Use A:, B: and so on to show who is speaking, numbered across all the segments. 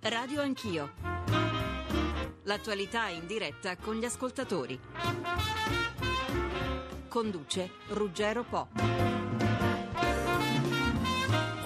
A: Radio Anch'io. L'attualità in diretta con gli ascoltatori. Conduce Ruggero Po.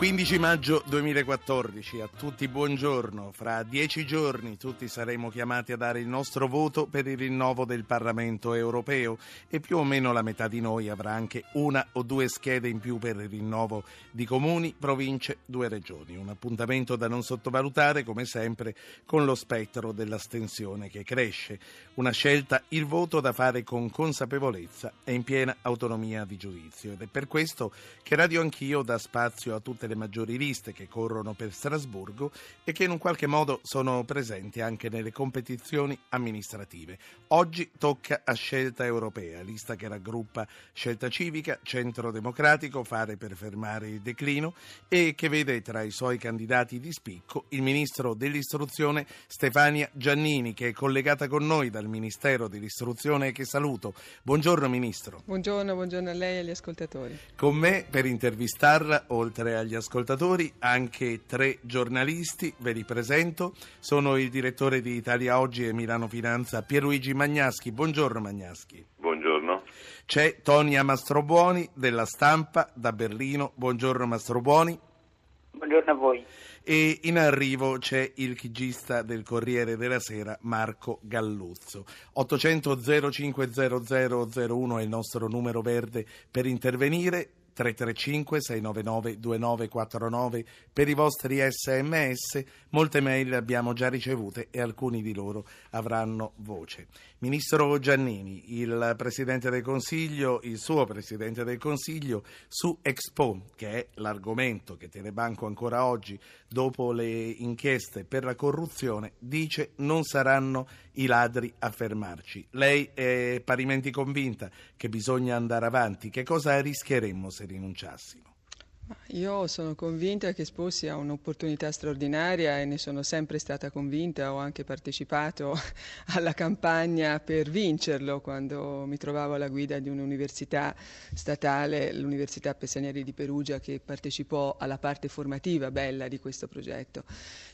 B: 15 maggio 2014, a tutti buongiorno. Fra dieci giorni tutti saremo chiamati a dare il nostro voto per il rinnovo del Parlamento europeo e più o meno la metà di noi avrà anche una o due schede in più per il rinnovo di comuni, province, due regioni. Un appuntamento da non sottovalutare, come sempre, con lo spettro dell'astensione che cresce. Una scelta, il voto da fare con consapevolezza e in piena autonomia di giudizio. Ed è per questo che Radio Anch'io dà spazio a tutte le le maggiori liste che corrono per Strasburgo e che in un qualche modo sono presenti anche nelle competizioni amministrative. Oggi tocca a Scelta Europea, lista che raggruppa Scelta Civica, Centro Democratico, Fare per fermare il declino e che vede tra i suoi candidati di spicco il ministro dell'istruzione Stefania Giannini che è collegata con noi dal Ministero dell'istruzione e che saluto. Buongiorno Ministro.
C: Buongiorno, buongiorno a lei e agli ascoltatori.
B: Con me per intervistarla, oltre agli ascoltatori, anche tre giornalisti, ve li presento. Sono il direttore di Italia Oggi e Milano Finanza, Pierluigi Magnaschi. Buongiorno Magnaschi.
D: Buongiorno.
B: C'è Tonia Mastrobuoni della Stampa da Berlino. Buongiorno Mastrobuoni.
E: Buongiorno a voi.
B: E in arrivo c'è il chigista del Corriere della Sera Marco Galluzzo. 800 050001 è il nostro numero verde per intervenire. 335 699 2949 per i vostri sms. Molte mail abbiamo già ricevute e alcuni di loro avranno voce. Ministro Giannini, il Presidente del Consiglio, il suo Presidente del Consiglio su Expo, che è l'argomento che tiene banco ancora oggi dopo le inchieste per la corruzione, dice non saranno i ladri a fermarci. Lei è parimenti convinta che bisogna andare avanti. Che cosa rischieremmo se rinunciassimo?
C: Io sono convinta che Expo sia un'opportunità straordinaria e ne sono sempre stata convinta, ho anche partecipato alla campagna per vincerlo quando mi trovavo alla guida di un'università statale, l'Università Pessanieri di Perugia, che partecipò alla parte formativa bella di questo progetto.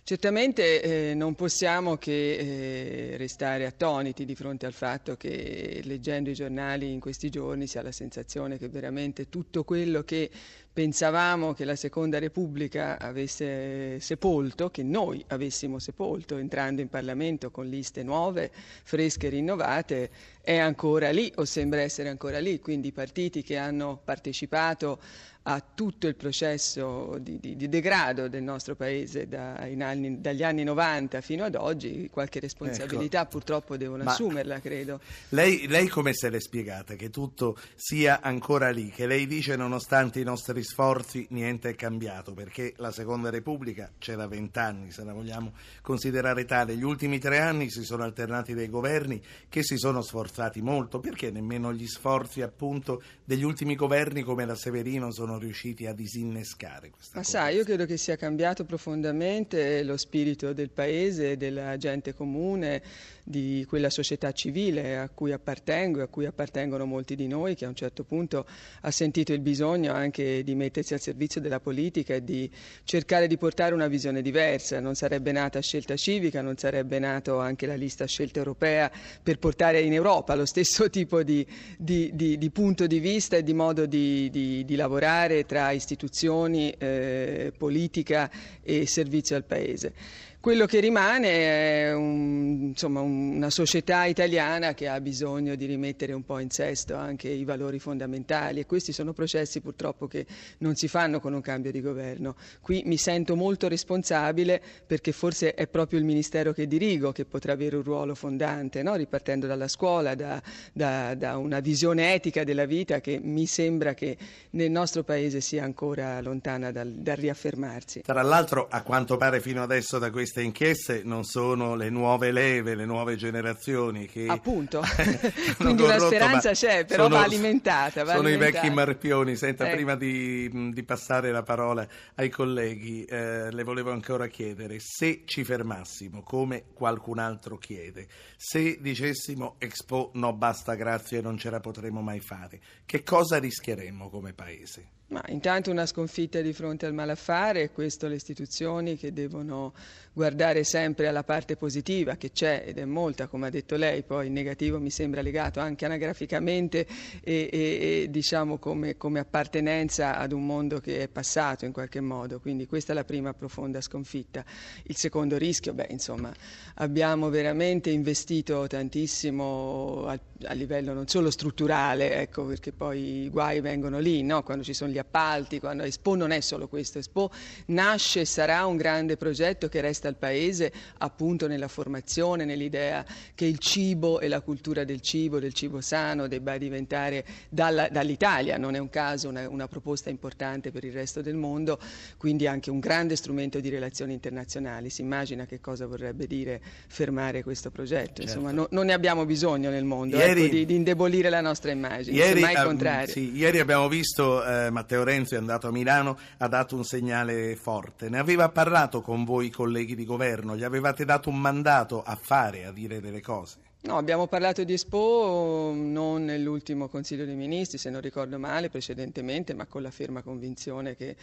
C: Certamente eh, non possiamo che eh, restare attoniti di fronte al fatto che leggendo i giornali in questi giorni si ha la sensazione che veramente tutto quello che pensavamo che la Seconda Repubblica avesse sepolto, che noi avessimo sepolto entrando in Parlamento con liste nuove, fresche e rinnovate, è ancora lì o sembra essere ancora lì. Quindi i partiti che hanno partecipato a tutto il processo di, di, di degrado del nostro Paese da, anni, dagli anni 90 fino ad oggi, qualche responsabilità ecco. purtroppo devono Ma assumerla, credo.
B: Lei, lei come se l'è spiegata che tutto sia ancora lì? Che lei dice nonostante i nostri sforzi niente è cambiato, perché la Seconda Repubblica c'è da vent'anni, se la vogliamo considerare tale. Gli ultimi tre anni si sono alternati dei governi che si sono sforzati molto, perché nemmeno gli sforzi appunto degli ultimi governi come la Severino sono riusciti a disinnescare questa
C: Ma sai, io credo che sia cambiato profondamente lo spirito del paese, della gente comune, di quella società civile a cui appartengo e a cui appartengono molti di noi, che a un certo punto ha sentito il bisogno anche di mettersi al servizio della politica e di cercare di portare una visione diversa. Non sarebbe nata scelta civica, non sarebbe nata anche la lista scelta europea per portare in Europa lo stesso tipo di, di, di, di punto di vista e di modo di, lavorare tra istituzioni, eh, politica e servizio al Paese. Quello che rimane è un, insomma, una società italiana che ha bisogno di rimettere un po' in sesto anche i valori fondamentali e questi sono processi purtroppo che non si fanno con un cambio di governo. Qui mi sento molto responsabile perché forse è proprio il Ministero che dirigo che potrà avere un ruolo fondante, no? ripartendo dalla scuola, da, da, da una visione etica della vita che mi sembra che nel nostro Paese sia ancora lontana dal, dal riaffermarsi.
B: Tra l'altro, a quanto pare fino adesso da questi queste inchieste non sono le nuove leve, le nuove generazioni che...
C: Appunto, quindi una speranza c'è, però
B: sono,
C: va alimentata. Va
B: sono
C: alimentata.
B: i vecchi marpioni. Senta,
C: Ecco.
B: prima di, di passare la parola ai colleghi, eh, le volevo ancora chiedere se ci fermassimo, come qualcun altro chiede, se dicessimo Expo no basta grazie non ce la potremo mai fare, che cosa rischieremmo come Paese?
C: Ma intanto una sconfitta di fronte al malaffare questo le istituzioni che devono guardare sempre alla parte positiva che c'è ed è molta, come ha detto lei, poi il negativo mi sembra legato anche anagraficamente e, e- e, diciamo come, come appartenenza ad un mondo che è passato in qualche modo, quindi questa è la prima profonda sconfitta. Il secondo rischio, beh insomma, abbiamo veramente investito tantissimo a, a livello non solo strutturale, ecco perché poi i guai vengono lì, no? quando ci sono gli appalti, quando Expo non è solo questo, Expo nasce e sarà un grande progetto che resta al Paese appunto nella formazione, nell'idea che il cibo e la cultura del cibo, del cibo sano debba diventare dall'Italia, non è un caso una, una proposta importante per il resto del mondo, quindi anche un grande strumento di relazioni internazionali. Si immagina che cosa vorrebbe dire fermare questo progetto, insomma no- non ne abbiamo bisogno nel mondo
B: Ieri-
C: ecco, di, di indebolire la nostra immagine,
B: Ieri,
C: semmai il contrario.
B: sì, ieri abbiamo visto eh, Matteo Renzi è andato a Milano, ha dato un segnale forte. Ne aveva parlato con voi colleghi di governo? Gli avevate dato un mandato a fare, a dire delle cose?
C: No, abbiamo parlato di Expo non nell'ultimo Consiglio dei Ministri, se non ricordo male, precedentemente, ma con la ferma convinzione che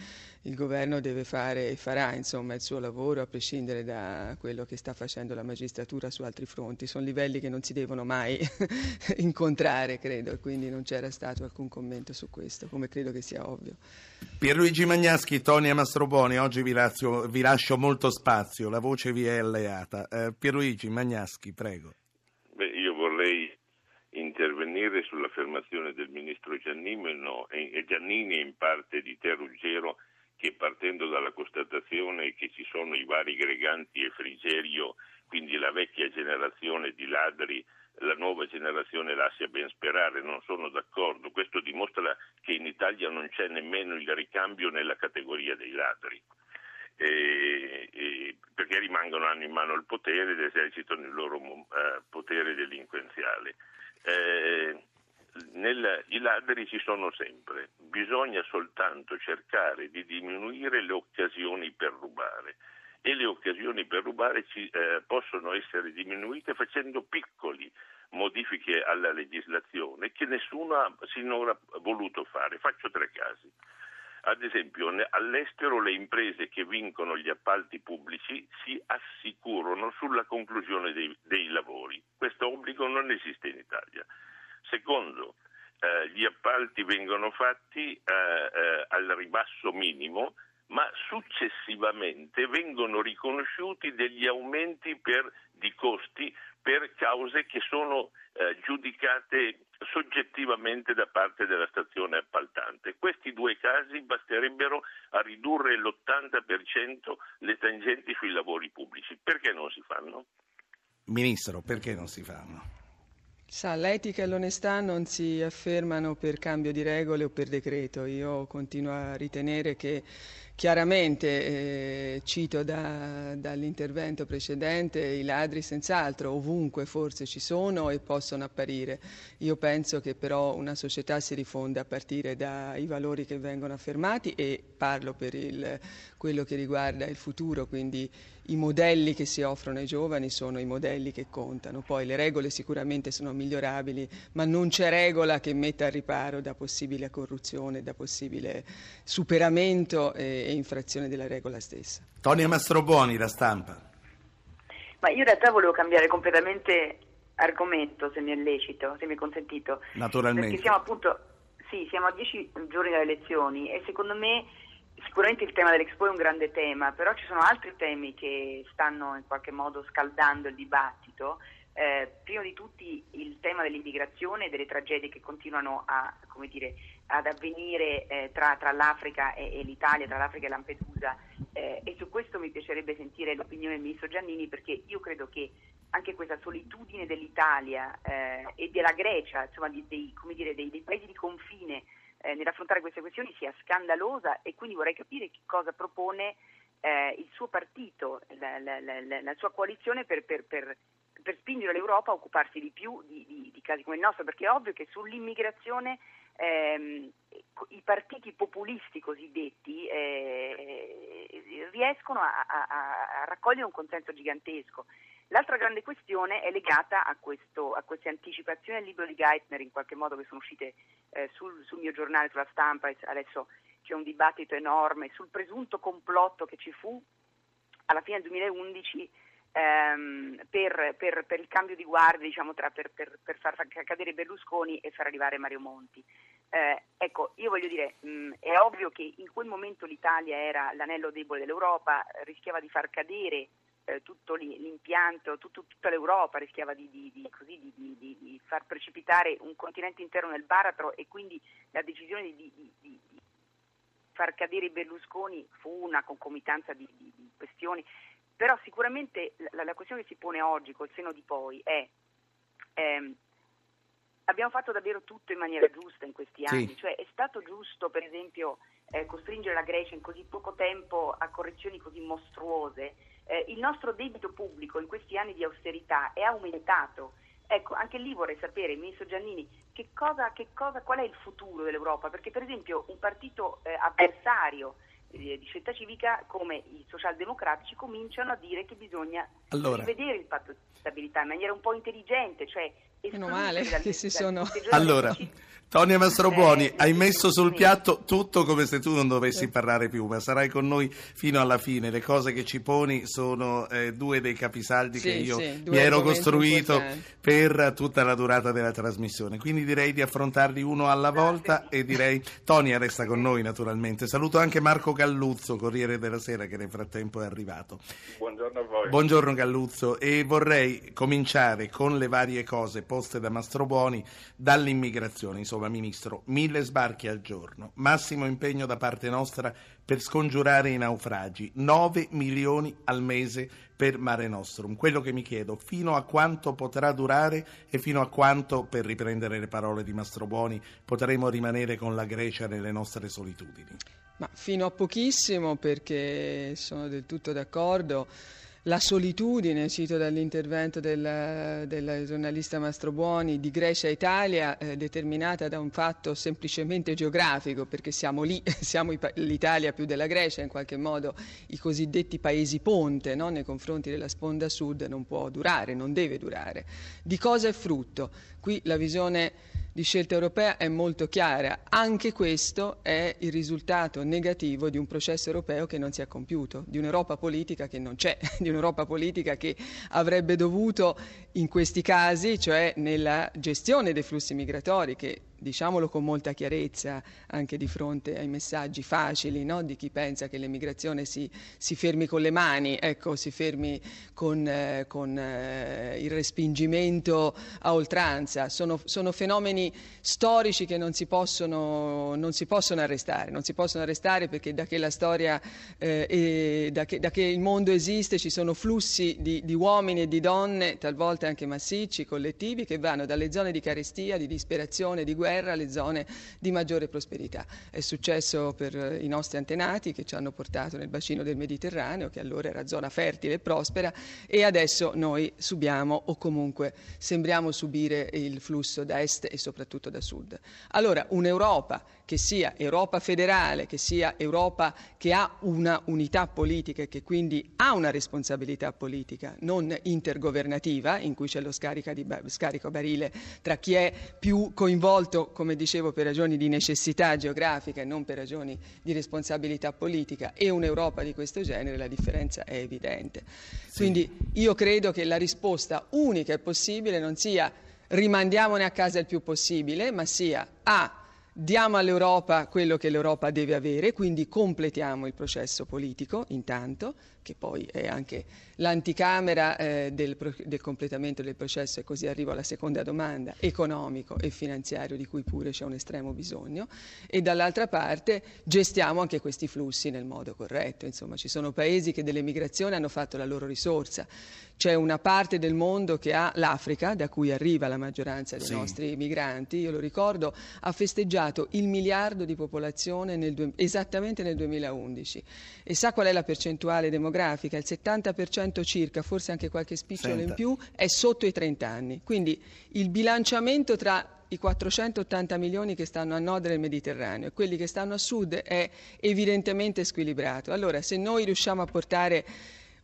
C: il governo deve fare e farà insomma, il suo lavoro a prescindere da quello che sta facendo la magistratura su altri fronti. Sono livelli che non si devono mai incontrare, credo, e quindi non c'era stato alcun commento su questo, come credo che sia ovvio.
B: Pierluigi Magnaschi, Tonia Mastroboni, oggi vi, lascio- vi lascio molto spazio, la voce vi è alleata. Eh, Pierluigi Magnaschi, prego.
D: Beh, io vorrei intervenire sull'affermazione del ministro Giannino e Giannini e in parte di te Ruggero che partendo dalla constatazione che ci sono i vari Greganti e Frigerio, quindi la vecchia generazione di ladri, la nuova generazione lascia ben sperare, non sono d'accordo. Questo dimostra che in Italia non c'è nemmeno il ricambio nella categoria dei ladri. E- e- perché rimangono hanno in mano il potere ed esercitano il loro eh, potere delinquenziale. Eh, nel- I ladri ci sono sempre, bisogna soltanto cercare di diminuire le occasioni per rubare e le occasioni per rubare ci, eh, possono essere diminuite facendo piccoli modifiche alla legislazione che nessuno ha sinora voluto fare. Faccio tre casi. Ad esempio, all'estero le imprese che vincono gli appalti pubblici si assicurano sulla conclusione dei, dei lavori. Questo obbligo non esiste in Italia. Secondo, eh, gli appalti vengono fatti eh, eh, al ribasso minimo, ma successivamente vengono riconosciuti degli aumenti per- di costi per cause che sono eh, giudicate soggettivamente da parte della stazione appaltante. Questi due casi basterebbero a ridurre l'80% le tangenti sui lavori pubblici. Perché non si fanno?
B: Ministro, perché non si fanno?
C: Sa, l'etica e l'onestà non si affermano per cambio di regole o per decreto. Io continuo a ritenere che chiaramente, eh, cito da- dall'intervento precedente, i ladri senz'altro ovunque forse ci sono e possono apparire. Io penso che però una società si rifonde a partire dai valori che vengono affermati e parlo per il- quello che riguarda il futuro, quindi i modelli che si offrono ai giovani sono i modelli che contano. Poi le regole sicuramente sono migliorabili, ma non c'è regola che metta al riparo da possibile corruzione, da possibile superamento e, e infrazione della regola stessa.
B: Tonia Mastroboni, la stampa.
E: Ma io in realtà volevo cambiare completamente argomento, se mi è lecito, se mi è consentito.
B: Naturalmente.
E: Perché siamo appunto, sì, siamo a dieci giorni dalle elezioni e secondo me sicuramente il tema dell'Expo è un grande tema, però ci sono altri temi che stanno in qualche modo scaldando il dibattito. Eh, prima di tutti il tema dell'immigrazione e delle tragedie che continuano a, dire, ad avvenire eh, tra, tra l'Africa e, e l'Italia, tra l'Africa e Lampedusa. Eh, e su questo mi piacerebbe sentire l'opinione del Ministro Giannini perché io credo che anche questa solitudine dell'Italia eh, e della Grecia, insomma di- dei, dire, dei, dei paesi di confine eh, nell'affrontare queste questioni sia scandalosa e quindi vorrei capire che cosa propone eh, il suo partito, la, la, la, la sua coalizione per, per, per, per, spingere l'Europa a occuparsi di più di, di, di, casi come il nostro, perché è ovvio che sull'immigrazione ehm, i partiti populisti cosiddetti eh, riescono a, a, a, raccogliere un consenso gigantesco. L'altra grande questione è legata a, questo, a queste anticipazioni al libro di Geithner, in qualche modo che sono uscite eh, sul, sul mio giornale, sulla stampa, adesso c'è un dibattito enorme sul presunto complotto che ci fu alla fine del 2011 ehm, per, per, per, il cambio di guardia, diciamo, tra, per, per, far cadere Berlusconi e far arrivare Mario Monti. Eh, ecco, io voglio dire, mh, è ovvio che in quel momento l'Italia era l'anello debole dell'Europa, rischiava di far cadere eh, tutto l'impianto, tutto, tutta l'Europa rischiava di, di, di, così, di, far precipitare un continente intero nel baratro e quindi la decisione di, far cadere Berlusconi fu una concomitanza di questioni, però sicuramente la, la, questione che si pone oggi col seno di poi è ehm, abbiamo fatto davvero tutto in maniera giusta in questi anni, sì. cioè è stato giusto per esempio eh, costringere la Grecia in così poco tempo a correzioni così mostruose, eh, il nostro debito pubblico in questi anni di austerità è aumentato Ecco, anche lì vorrei sapere, ministro Giannini, che cosa, che cosa, qual è il futuro dell'Europa? Perché per esempio un partito eh, avversario di scelta civica come i socialdemocratici cominciano a dire che bisogna allora. rivedere il patto di stabilità in maniera un po' intelligente, cioè
C: Meno male che si sono...
B: Allora, Tonia Mastrobuoni, hai messo sul piatto tutto come se tu non dovessi parlare più, ma sarai con noi fino alla fine. Le cose che ci poni sono eh, due dei capisaldi sì, che io sì, mi ero costruito per tutta la durata della trasmissione. Quindi direi di affrontarli uno alla volta e direi Tonia resta con noi naturalmente. Saluto anche Marco Galluzzo, Corriere della Sera, che nel frattempo è arrivato.
F: Buongiorno a voi.
B: Buongiorno Galluzzo e vorrei cominciare con le varie cose poste da Mastrobuoni dall'immigrazione. Insomma, Ministro, mille sbarchi al giorno, massimo impegno da parte nostra per scongiurare i naufragi, 9 milioni al mese per Mare Nostrum. Quello che mi chiedo, fino a quanto potrà durare e fino a quanto, per riprendere le parole di Mastrobuoni, potremo rimanere con la Grecia nelle nostre solitudini?
C: Ma fino a pochissimo perché sono del tutto d'accordo la solitudine, cito dall'intervento del, del giornalista Mastrobuoni, di Grecia e Italia, eh, determinata da un fatto semplicemente geografico, perché siamo lì, siamo l'Italia più della Grecia, in qualche modo i cosiddetti paesi ponte no? nei confronti della sponda sud non può durare, non deve durare. Di cosa è frutto? Qui la visione di scelta europea è molto chiara. Anche questo è il risultato negativo di un processo europeo che non si è compiuto, di un'Europa politica che non c'è, di un'Europa politica che avrebbe dovuto in questi casi, cioè nella gestione dei flussi migratori, che diciamolo con molta chiarezza anche di fronte ai messaggi facili no? di chi pensa che l'emigrazione si, si, fermi con le mani, ecco, si fermi con, eh, con eh, il respingimento a oltranza. Sono, sono, fenomeni storici che non si, possono, non si possono arrestare, non si possono arrestare perché da che la storia eh, da, che, da, che, il mondo esiste ci sono flussi di, di uomini e di donne, talvolta anche massicci, collettivi, che vanno dalle zone di carestia, di disperazione, di guerra, guerra alle zone di maggiore prosperità. È successo per eh, i nostri antenati che ci hanno portato nel bacino del Mediterraneo, che allora era zona fertile e prospera, e adesso noi subiamo o comunque sembriamo subire il flusso da est e soprattutto da sud. Allora un'Europa che sia Europa federale, che sia Europa che ha una unità politica e che quindi ha una responsabilità politica, non intergovernativa, in cui c'è lo scarico barile tra chi è più coinvolto, come dicevo, per ragioni di necessità geografica e non per ragioni di responsabilità politica, e un'Europa di questo genere, la differenza è evidente. Sì. Quindi io credo che la risposta unica e possibile non sia rimandiamone a casa il più possibile, ma sia A diamo all'Europa quello che l'Europa deve avere, quindi completiamo il processo politico intanto, che poi è anche l'anticamera eh, del, del, completamento del processo e così arrivo alla seconda domanda, economico e finanziario di cui pure c'è un estremo bisogno e dall'altra parte gestiamo anche questi flussi nel modo corretto, insomma ci sono paesi che dell'emigrazione hanno fatto la loro risorsa, c'è una parte del mondo che ha l'Africa, da cui arriva la maggioranza dei sì. nostri migranti, io lo ricordo, ha festeggiato il miliardo di popolazione nel, esattamente nel 2011. E sa qual è la percentuale demografica? Il 70% circa, forse anche qualche spicciolo Senta. in più, è sotto i 30 anni. Quindi il bilanciamento tra i 480 milioni che stanno a nord del Mediterraneo e quelli che stanno a sud è evidentemente squilibrato. Allora, se noi riusciamo a portare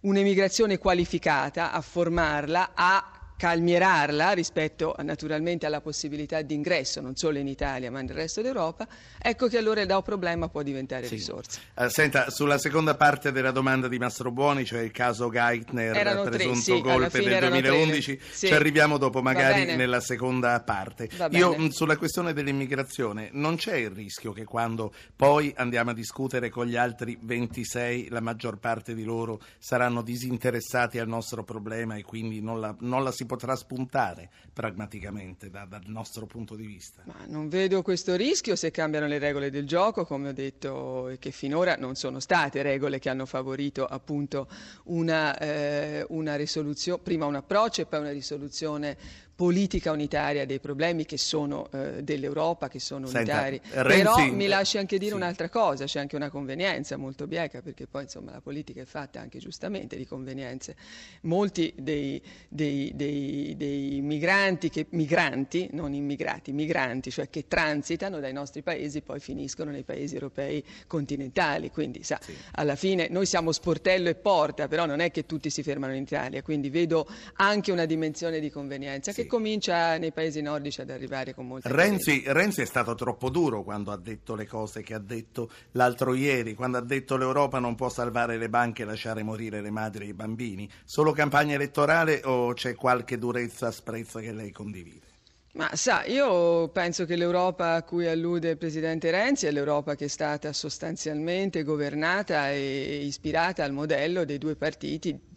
C: un'emigrazione qualificata, a formarla, a calmierarla rispetto naturalmente alla possibilità di ingresso non solo in Italia ma nel resto d'Europa, ecco che allora da un problema può diventare sì. risorsa.
B: Uh, senta, sulla seconda parte della domanda di Mastro Buoni, cioè il caso Geithner, erano presunto tre, sì, golpe del 2011, sì. ci arriviamo dopo magari nella seconda parte. Io mh, sulla questione dell'immigrazione non c'è il rischio che quando poi andiamo a discutere con gli altri 26 la maggior parte di loro saranno disinteressati al nostro problema e quindi non la, non la si potrà spuntare pragmaticamente da, dal nostro punto di vista.
C: Ma non vedo questo rischio se cambiano le regole del gioco, come ho detto, e che finora non sono state regole che hanno favorito appunto una, eh, una risoluzione, prima un approccio e poi una risoluzione politica unitaria dei problemi che sono eh, dell'Europa, che sono Senta, unitari. Renzi, Però mi lasci anche dire sì. un'altra cosa, c'è anche una convenienza molto bieca, perché poi insomma la politica è fatta anche giustamente di convenienze. Molti dei, dei, dei, dei migranti, che, migranti, non immigrati, migranti, cioè che transitano dai nostri paesi poi finiscono nei paesi europei continentali. Quindi sa, sì. alla fine noi siamo sportello e porta, però non è che tutti si fermano in Italia, quindi vedo anche una dimensione di convenienza sì. che comincia nei paesi nordici ad arrivare con molta
B: Renzi, Renzi è stato troppo duro quando ha detto le cose che ha detto l'altro ieri, quando ha detto l'Europa non può salvare le banche e lasciare morire le madri e i bambini. Solo campagna elettorale o c'è qualche durezza, asprezza che lei condivide?
C: Ma sa, io penso che l'Europa a cui allude il Presidente Renzi è l'Europa che è stata sostanzialmente governata e ispirata al modello dei due partiti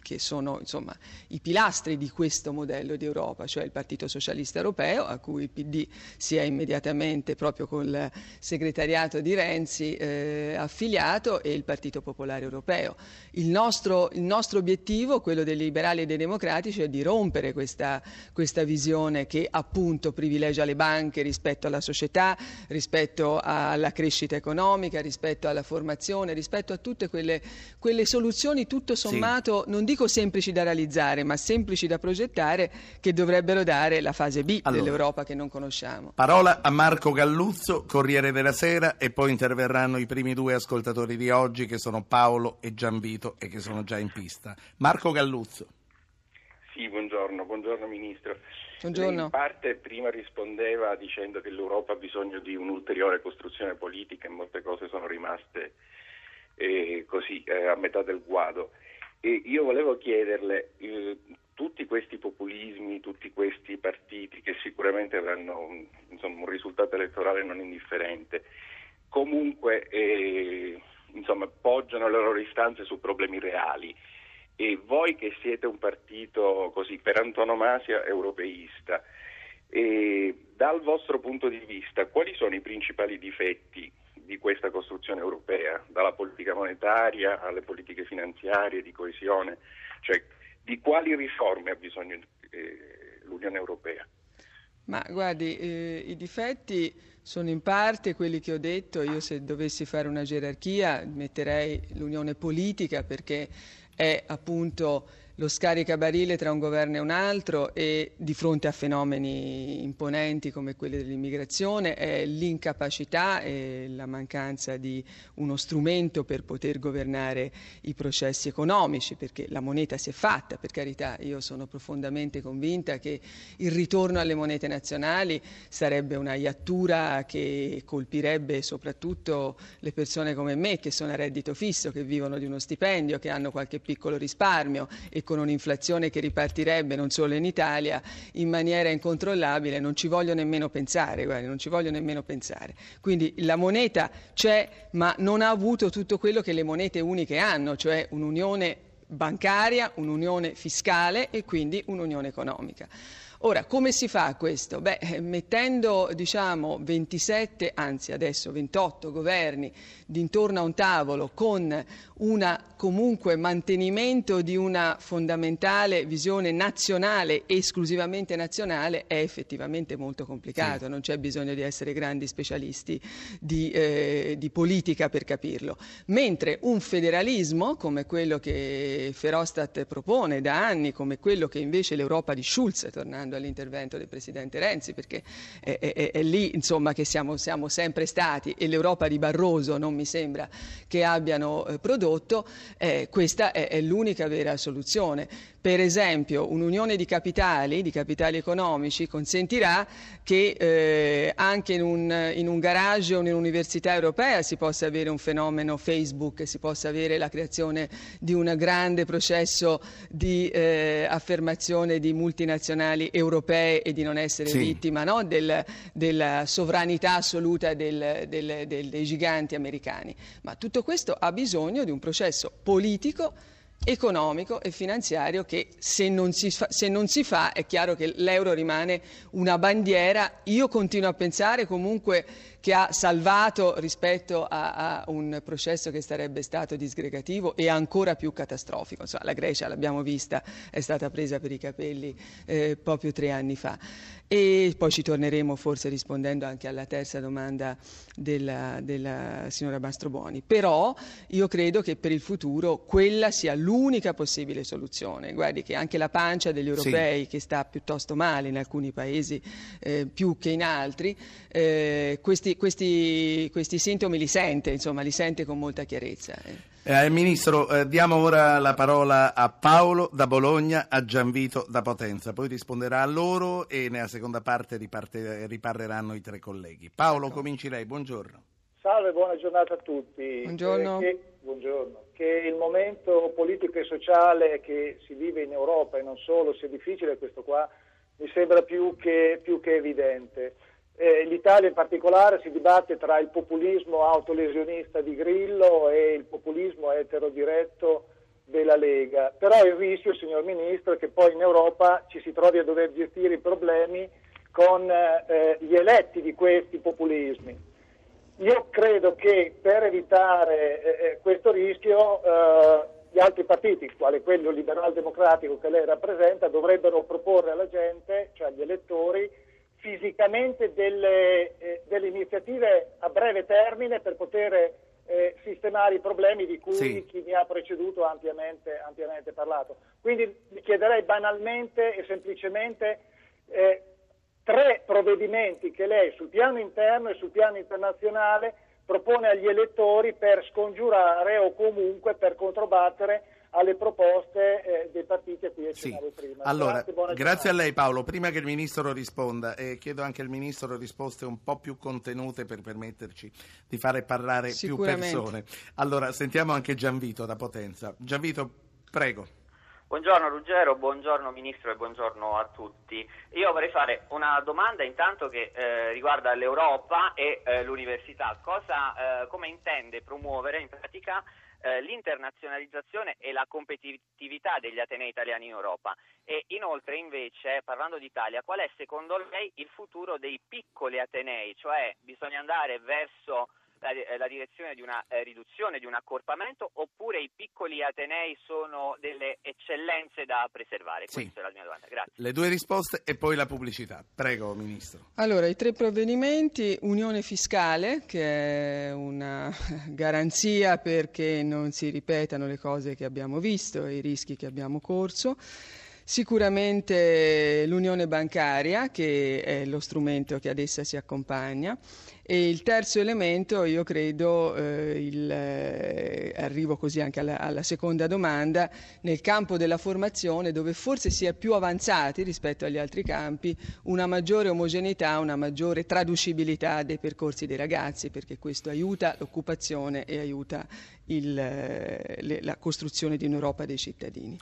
C: che sono insomma, i pilastri di questo modello di Europa, cioè il Partito Socialista Europeo, a cui il PD si è immediatamente proprio col segretariato di Renzi eh, affiliato e il Partito Popolare Europeo. Il nostro, il nostro, obiettivo, quello dei liberali e dei democratici, è di rompere questa, questa visione che appunto privilegia le banche rispetto alla società, rispetto alla crescita economica, rispetto alla formazione, rispetto a tutte quelle, quelle soluzioni tutto sommato sì sommato non dico semplici da realizzare, ma semplici da progettare che dovrebbero dare la fase B allora, dell'Europa che non conosciamo.
B: Parola a Marco Galluzzo, Corriere della Sera e poi interverranno i primi due ascoltatori di oggi che sono Paolo e Gianvito e che sono già in pista. Marco Galluzzo.
F: Sì, buongiorno, buongiorno Ministro.
C: Buongiorno.
F: in parte prima rispondeva dicendo che l'Europa ha bisogno di un'ulteriore costruzione politica e molte cose sono rimaste eh, così eh, a metà del guado. Io volevo chiederle, eh, tutti questi populismi, tutti questi partiti che sicuramente avranno insomma, un risultato elettorale non indifferente, comunque eh, insomma, poggiano le loro istanze su problemi reali. E voi che siete un partito così per antonomasia europeista, eh, dal vostro punto di vista, quali sono i principali difetti di questa costruzione europea, dalla politica monetaria alle politiche finanziarie, di coesione, cioè di quali riforme ha bisogno eh, l'Unione Europea?
C: Ma guardi, eh, i difetti sono in parte quelli che ho detto, io se dovessi fare una gerarchia metterei l'unione politica perché è appunto lo scaricabarile tra un governo e un altro e di fronte a fenomeni imponenti come quelli dell'immigrazione è l'incapacità e la mancanza di uno strumento per poter governare i processi economici, perché la moneta si è fatta, per carità, io sono profondamente convinta che il ritorno alle monete nazionali sarebbe una iattura che colpirebbe soprattutto le persone come me che sono a reddito fisso, che vivono di uno stipendio, che hanno qualche piccolo risparmio e con un'inflazione che ripartirebbe non solo in Italia in maniera incontrollabile, non ci voglio nemmeno pensare, guardi, non ci voglio nemmeno pensare. Quindi la moneta c'è, ma non ha avuto tutto quello che le monete uniche hanno, cioè un'unione bancaria, un'unione fiscale e quindi un'unione economica. Ora, come si fa questo? Beh, eh, mettendo diciamo 27, anzi adesso 28 governi d'intorno a un tavolo con una comunque mantenimento di una fondamentale visione nazionale, esclusivamente nazionale, è effettivamente molto complicato, sì. non c'è bisogno di essere grandi specialisti di, eh, di, politica per capirlo. Mentre un federalismo, come quello che Ferostat propone da anni, come quello che invece l'Europa di Schulz, tornando all'intervento del Presidente Renzi, perché è, è, è lì insomma, che siamo, siamo, sempre stati, e l'Europa di Barroso non mi sembra che abbiano eh, prodotto, eh, questa è, è l'unica vera soluzione. Per esempio un'unione di capitali, di capitali economici, consentirà che eh, anche in un, in un, garage o in un'università europea si possa avere un fenomeno Facebook, si possa avere la creazione di un grande processo di eh, affermazione di multinazionali europee e di non essere sì. vittima no? del, della sovranità assoluta del, del, dei giganti americani. Ma tutto questo ha bisogno di un processo politico economico e finanziario che se non, fa, se non, si fa, è chiaro che l'euro rimane una bandiera. Io continuo a pensare comunque che ha salvato rispetto a, a, un processo che sarebbe stato disgregativo e ancora più catastrofico. Insomma, la Grecia, l'abbiamo vista, è stata presa per i capelli eh, proprio tre anni fa. E poi ci torneremo forse rispondendo anche alla terza domanda della, della signora Mastrobuoni. Però io credo che per il futuro quella sia l'unica possibile soluzione. Guardi che anche la pancia degli europei, sì. che sta piuttosto male in alcuni paesi eh, più che in altri, eh, questi, questi, questi, sintomi li sente, insomma, li sente con molta chiarezza. Eh.
B: Eh, Ministro, eh, diamo ora la parola a Paolo da Bologna, a Gianvito da Potenza, poi risponderà a loro e nella seconda parte riparte, riparleranno i tre colleghi. Paolo, cominci lei, buongiorno.
G: Salve, buona giornata a tutti.
C: Buongiorno.
G: Eh, che, buongiorno. Che il momento politico e sociale che si vive in Europa e non solo sia difficile, questo qua mi sembra più che, più che evidente. Eh, L'Italia in particolare si dibatte tra il populismo autolesionista di Grillo e il populismo eterodiretto della Lega. Però il rischio, signor Ministro, è che poi in Europa ci si trovi a dover gestire i problemi con eh, gli eletti di questi populismi. Io credo che per evitare eh, eh questo rischio eh, gli altri partiti, quale quello liberal democratico che lei rappresenta, dovrebbero proporre alla gente, cioè agli elettori, fisicamente delle, eh, delle, iniziative a breve termine per poter eh, sistemare i problemi di cui sì. chi mi ha preceduto ha ampiamente, ampiamente, parlato. Quindi chiederei banalmente e semplicemente eh, tre provvedimenti che lei sul piano interno e sul piano internazionale propone agli elettori per scongiurare o comunque per controbattere alle proposte eh, dei partiti a cui accennavo sì. prima.
B: Allora, grazie, grazie a lei Paolo. Prima che il Ministro risponda, eh, chiedo anche al Ministro risposte un po' più contenute per permetterci di fare parlare più persone. Allora, sentiamo anche Gianvito da Potenza. Gianvito, prego.
H: Buongiorno Ruggero, buongiorno Ministro e buongiorno a tutti. Io vorrei fare una domanda intanto che eh, riguarda l'Europa e eh, l'università. Cosa, eh, come intende promuovere in pratica eh, l'internazionalizzazione e la competitività degli atenei italiani in Europa. E inoltre invece parlando d'Italia qual è secondo lei il futuro dei piccoli atenei, cioè bisogna andare verso la, eh, la direzione di una eh, riduzione, di un accorpamento, oppure i piccoli atenei sono delle eccellenze da preservare?
B: Sì.
H: Questa è la mia domanda. Grazie.
B: Le due risposte e poi la pubblicità. Prego, Ministro.
C: Allora, i tre provvedimenti, unione fiscale, che è una garanzia perché non si ripetano le cose che abbiamo visto e i rischi che abbiamo corso. Sicuramente l'unione bancaria, che è lo strumento che ad essa si accompagna, e il terzo elemento, io credo, eh, il, eh, arrivo così anche alla, alla, seconda domanda, nel campo della formazione dove forse si è più avanzati rispetto agli altri campi, una maggiore omogeneità, una maggiore traducibilità dei percorsi dei ragazzi, perché questo aiuta l'occupazione e aiuta il, eh, le, la costruzione di un'Europa dei cittadini.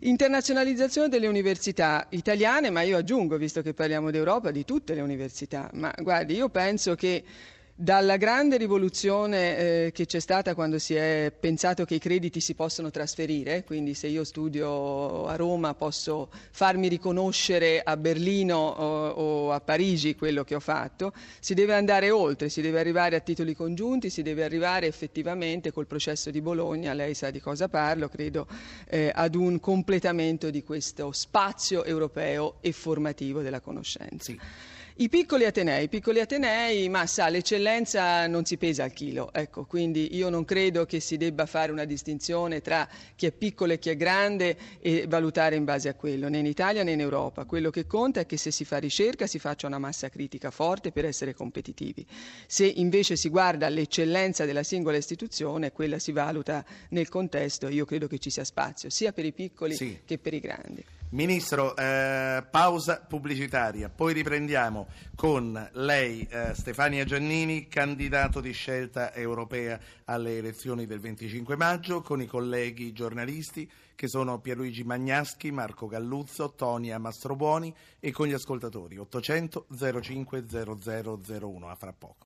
C: Internazionalizzazione delle università italiane, ma io aggiungo, visto che parliamo d'Europa, di tutte le università. Ma guardi, io penso che Dalla grande rivoluzione eh, che c'è stata quando si è pensato che i crediti si possono trasferire, quindi se io studio a Roma posso farmi riconoscere a Berlino o, o, a Parigi quello che ho fatto, si deve andare oltre, si deve arrivare a titoli congiunti, si deve arrivare effettivamente col processo di Bologna, lei sa di cosa parlo, credo, eh, ad un completamento di questo spazio europeo e formativo della conoscenza. Sì. I piccoli atenei, piccoli atenei, ma sa, l'eccellenza non si pesa al chilo, ecco, quindi io non credo che si debba fare una distinzione tra chi è piccolo e chi è grande e valutare in base a quello, né in Italia né in Europa. Quello che conta è che se si fa ricerca si faccia una massa critica forte per essere competitivi. Se invece si guarda l'eccellenza della singola istituzione, quella si valuta nel contesto, io credo che ci sia spazio sia per i piccoli sì. che per i grandi.
B: Ministro, eh, pausa pubblicitaria, poi riprendiamo con lei, eh, Stefania Giannini, candidato di scelta europea alle elezioni del 25 maggio, con i colleghi giornalisti che sono Pierluigi Magnaschi, Marco Galluzzo, Tonia Mastrobuoni e con gli ascoltatori 800 05 0001. A fra poco.